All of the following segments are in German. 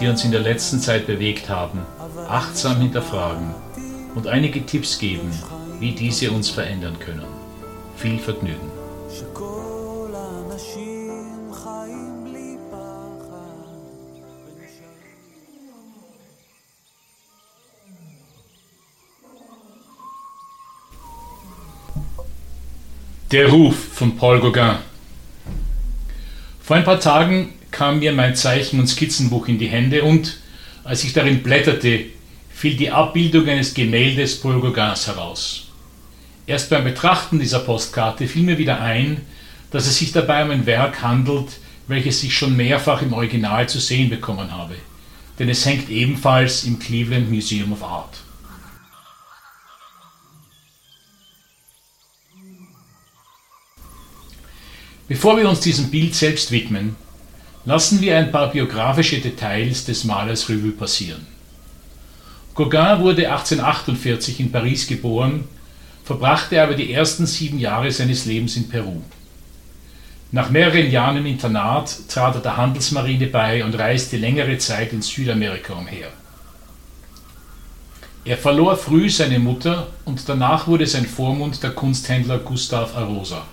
die uns in der letzten Zeit bewegt haben, achtsam hinterfragen und einige Tipps geben, wie diese uns verändern können. Viel Vergnügen! Der Ruf von Paul Gauguin. Vor ein paar Tagen kam mir mein Zeichen- und Skizzenbuch in die Hände und, als ich darin blätterte, fiel die Abbildung eines Gemäldes Paul Gauguins heraus. Erst beim Betrachten dieser Postkarte fiel mir wieder ein, dass es sich dabei um ein Werk handelt, welches ich schon mehrfach im Original zu sehen bekommen habe, denn es hängt ebenfalls im Cleveland Museum of Art. Bevor wir uns diesem Bild selbst widmen, lassen wir ein paar biografische Details des Malers Revue passieren. Gauguin wurde 1848 in Paris geboren, verbrachte aber die ersten sieben Jahre seines Lebens in Peru. Nach mehreren Jahren im Internat trat er der Handelsmarine bei und reiste längere Zeit in Südamerika umher. Er verlor früh seine Mutter und danach wurde sein Vormund der Kunsthändler Gustav Arosa,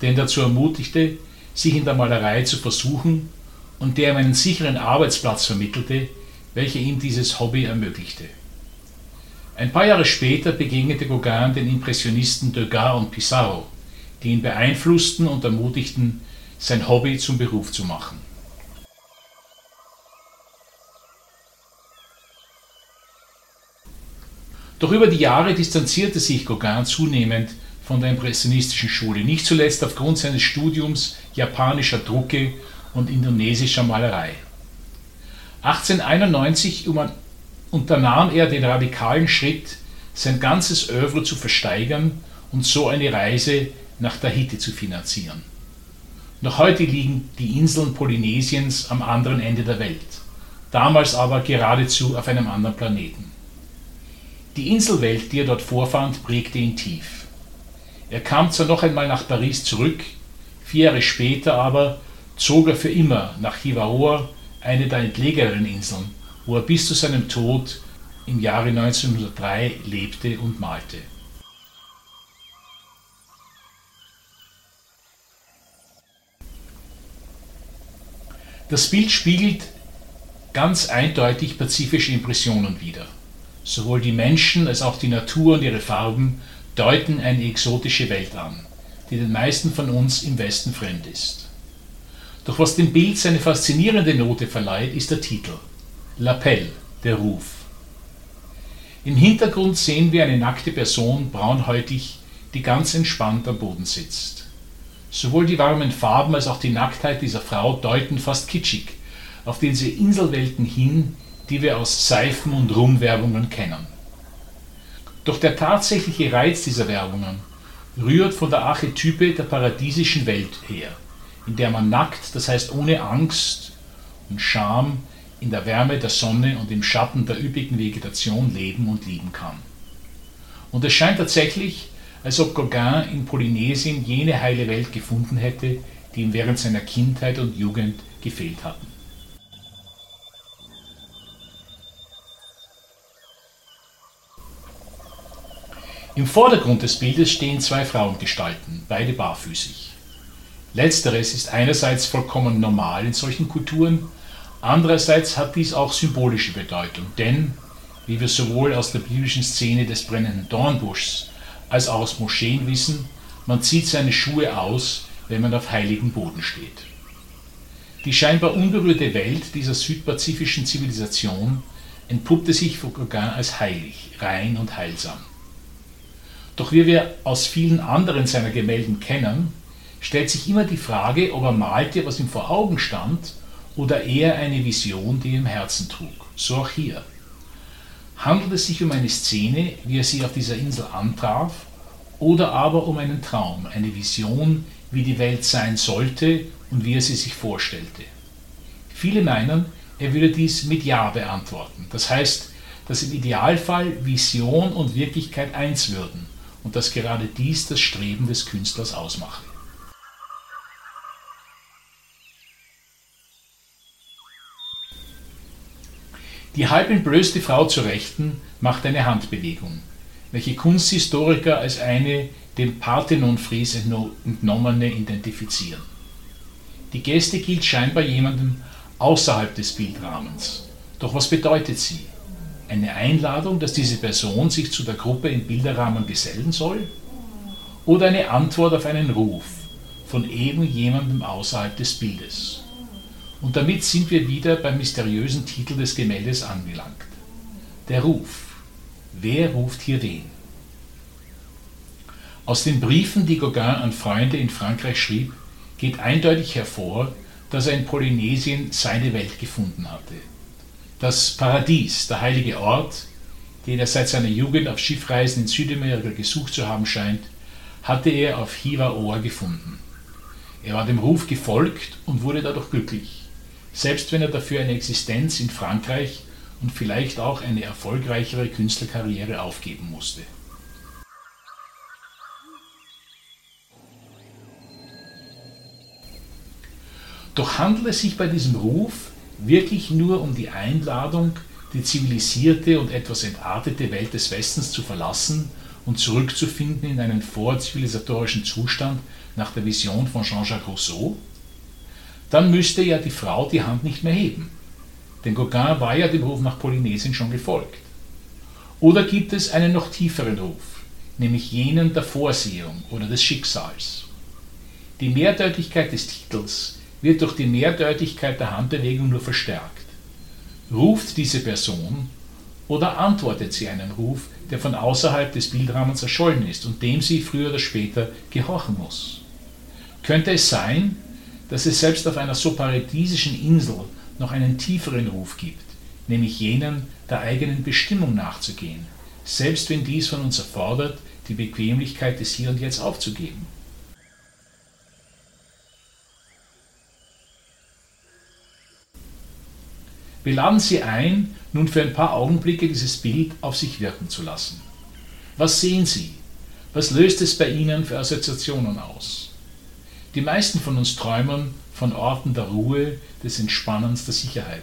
der ihn dazu ermutigte, sich in der Malerei zu versuchen und der ihm einen sicheren Arbeitsplatz vermittelte, welcher ihm dieses Hobby ermöglichte. Ein paar Jahre später begegnete Gauguin den Impressionisten Degas und Pissarro, die ihn beeinflussten und ermutigten, sein Hobby zum Beruf zu machen. Doch über die Jahre distanzierte sich Gauguin zunehmend von der impressionistischen Schule, nicht zuletzt aufgrund seines Studiums japanischer Drucke und indonesischer Malerei. 1891 unternahm er den radikalen Schritt, sein ganzes Övre zu versteigern und so eine Reise nach Tahiti zu finanzieren. Noch heute liegen die Inseln Polynesiens am anderen Ende der Welt, damals aber geradezu auf einem anderen Planeten. Die Inselwelt, die er dort vorfand, prägte ihn tief. Er kam zwar noch einmal nach Paris zurück, vier Jahre später aber zog er für immer nach Hivaoa, eine der entlegeneren Inseln, wo er bis zu seinem Tod im Jahre 1903 lebte und malte. Das Bild spiegelt ganz eindeutig pazifische Impressionen wider. Sowohl die Menschen als auch die Natur und ihre Farben deuten eine exotische Welt an, die den meisten von uns im Westen fremd ist. Doch was dem Bild seine faszinierende Note verleiht, ist der Titel L'appel, der Ruf. Im Hintergrund sehen wir eine nackte Person, braunhäutig, die ganz entspannt am Boden sitzt. Sowohl die warmen Farben als auch die Nacktheit dieser Frau deuten fast kitschig auf diese Inselwelten hin, die wir aus Seifen- und Rumwerbungen kennen. Doch der tatsächliche Reiz dieser Werbungen rührt von der Archetype der paradiesischen Welt her in der man nackt, das heißt ohne Angst und Scham, in der Wärme der Sonne und im Schatten der üppigen Vegetation leben und lieben kann. Und es scheint tatsächlich, als ob Gauguin in Polynesien jene heile Welt gefunden hätte, die ihm während seiner Kindheit und Jugend gefehlt hatten. Im Vordergrund des Bildes stehen zwei Frauengestalten, beide barfüßig. Letzteres ist einerseits vollkommen normal in solchen Kulturen, andererseits hat dies auch symbolische Bedeutung, denn, wie wir sowohl aus der biblischen Szene des brennenden Dornbuschs als auch aus Moscheen wissen, man zieht seine Schuhe aus, wenn man auf heiligen Boden steht. Die scheinbar unberührte Welt dieser südpazifischen Zivilisation entpuppte sich Gauguin als heilig, rein und heilsam. Doch wie wir aus vielen anderen seiner Gemälden kennen, stellt sich immer die Frage, ob er malte, was ihm vor Augen stand, oder eher eine Vision, die er im Herzen trug. So auch hier. Handelt es sich um eine Szene, wie er sie auf dieser Insel antraf, oder aber um einen Traum, eine Vision, wie die Welt sein sollte und wie er sie sich vorstellte? Viele meinen, er würde dies mit Ja beantworten. Das heißt, dass im Idealfall Vision und Wirklichkeit eins würden und dass gerade dies das Streben des Künstlers ausmache. Die halb entblößte Frau zur Rechten macht eine Handbewegung, welche Kunsthistoriker als eine dem Parthenon-Fries entnommene identifizieren. Die Geste gilt scheinbar jemandem außerhalb des Bildrahmens. Doch was bedeutet sie? Eine Einladung, dass diese Person sich zu der Gruppe im Bilderrahmen gesellen soll? Oder eine Antwort auf einen Ruf von eben jemandem außerhalb des Bildes? Und damit sind wir wieder beim mysteriösen Titel des Gemäldes angelangt. Der Ruf. Wer ruft hier wen? Aus den Briefen, die Gauguin an Freunde in Frankreich schrieb, geht eindeutig hervor, dass er in Polynesien seine Welt gefunden hatte. Das Paradies, der heilige Ort, den er seit seiner Jugend auf Schiffreisen in Südamerika gesucht zu haben scheint, hatte er auf Hiraoa gefunden. Er war dem Ruf gefolgt und wurde dadurch glücklich selbst wenn er dafür eine Existenz in Frankreich und vielleicht auch eine erfolgreichere Künstlerkarriere aufgeben musste. Doch handelt es sich bei diesem Ruf wirklich nur um die Einladung, die zivilisierte und etwas entartete Welt des Westens zu verlassen und zurückzufinden in einen vorzivilisatorischen Zustand nach der Vision von Jean-Jacques Rousseau? Dann müsste ja die Frau die Hand nicht mehr heben. Denn Gauguin war ja dem Ruf nach Polynesien schon gefolgt. Oder gibt es einen noch tieferen Ruf, nämlich jenen der Vorsehung oder des Schicksals? Die Mehrdeutigkeit des Titels wird durch die Mehrdeutigkeit der Handbewegung nur verstärkt. Ruft diese Person oder antwortet sie einen Ruf, der von außerhalb des Bildrahmens erschollen ist und dem sie früher oder später gehorchen muss? Könnte es sein, dass es selbst auf einer so paradiesischen Insel noch einen tieferen Ruf gibt, nämlich jenen der eigenen Bestimmung nachzugehen, selbst wenn dies von uns erfordert, die Bequemlichkeit des Hier und Jetzt aufzugeben. Wir laden Sie ein, nun für ein paar Augenblicke dieses Bild auf sich wirken zu lassen. Was sehen Sie? Was löst es bei Ihnen für Assoziationen aus? Die meisten von uns träumen von Orten der Ruhe, des Entspannens, der Sicherheit.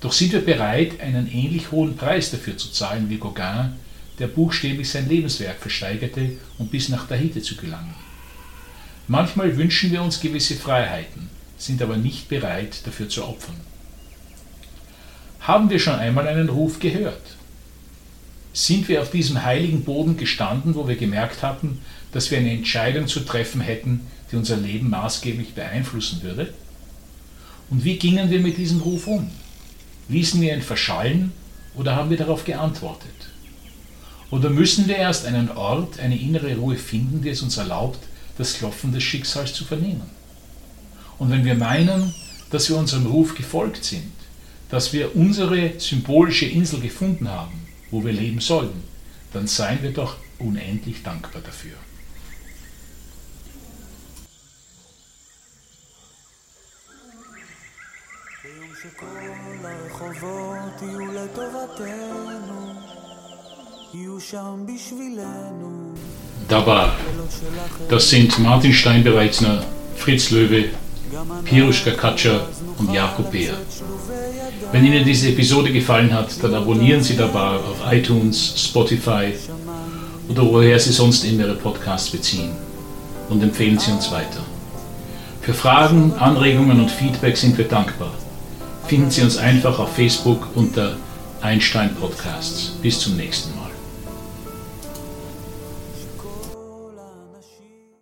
Doch sind wir bereit, einen ähnlich hohen Preis dafür zu zahlen wie Gauguin, der buchstäblich sein Lebenswerk versteigerte, um bis nach Tahiti zu gelangen. Manchmal wünschen wir uns gewisse Freiheiten, sind aber nicht bereit, dafür zu opfern. Haben wir schon einmal einen Ruf gehört? Sind wir auf diesem heiligen Boden gestanden, wo wir gemerkt hatten, dass wir eine Entscheidung zu treffen hätten, die unser Leben maßgeblich beeinflussen würde? Und wie gingen wir mit diesem Ruf um? Ließen wir ihn verschallen oder haben wir darauf geantwortet? Oder müssen wir erst einen Ort, eine innere Ruhe finden, die es uns erlaubt, das Klopfen des Schicksals zu vernehmen? Und wenn wir meinen, dass wir unserem Ruf gefolgt sind, dass wir unsere symbolische Insel gefunden haben, wo wir leben sollen, dann seien wir doch unendlich dankbar dafür. שכל הרחובות יהיו לטובתנו, יהיו שם בשבילנו. Dabei, das sind Martin Steinbereitsner, Fritz Löwe, Piruschka Katscher und Jakob Beer. Wenn Ihnen diese Episode gefallen hat, dann abonnieren Sie dabei auf iTunes, Spotify oder woher Sie sonst immer Ihre Podcasts beziehen und empfehlen Sie uns weiter. Für Fragen, Anregungen und Feedback sind wir dankbar finden Sie uns einfach auf Facebook unter Einstein Podcasts. Bis zum nächsten Mal.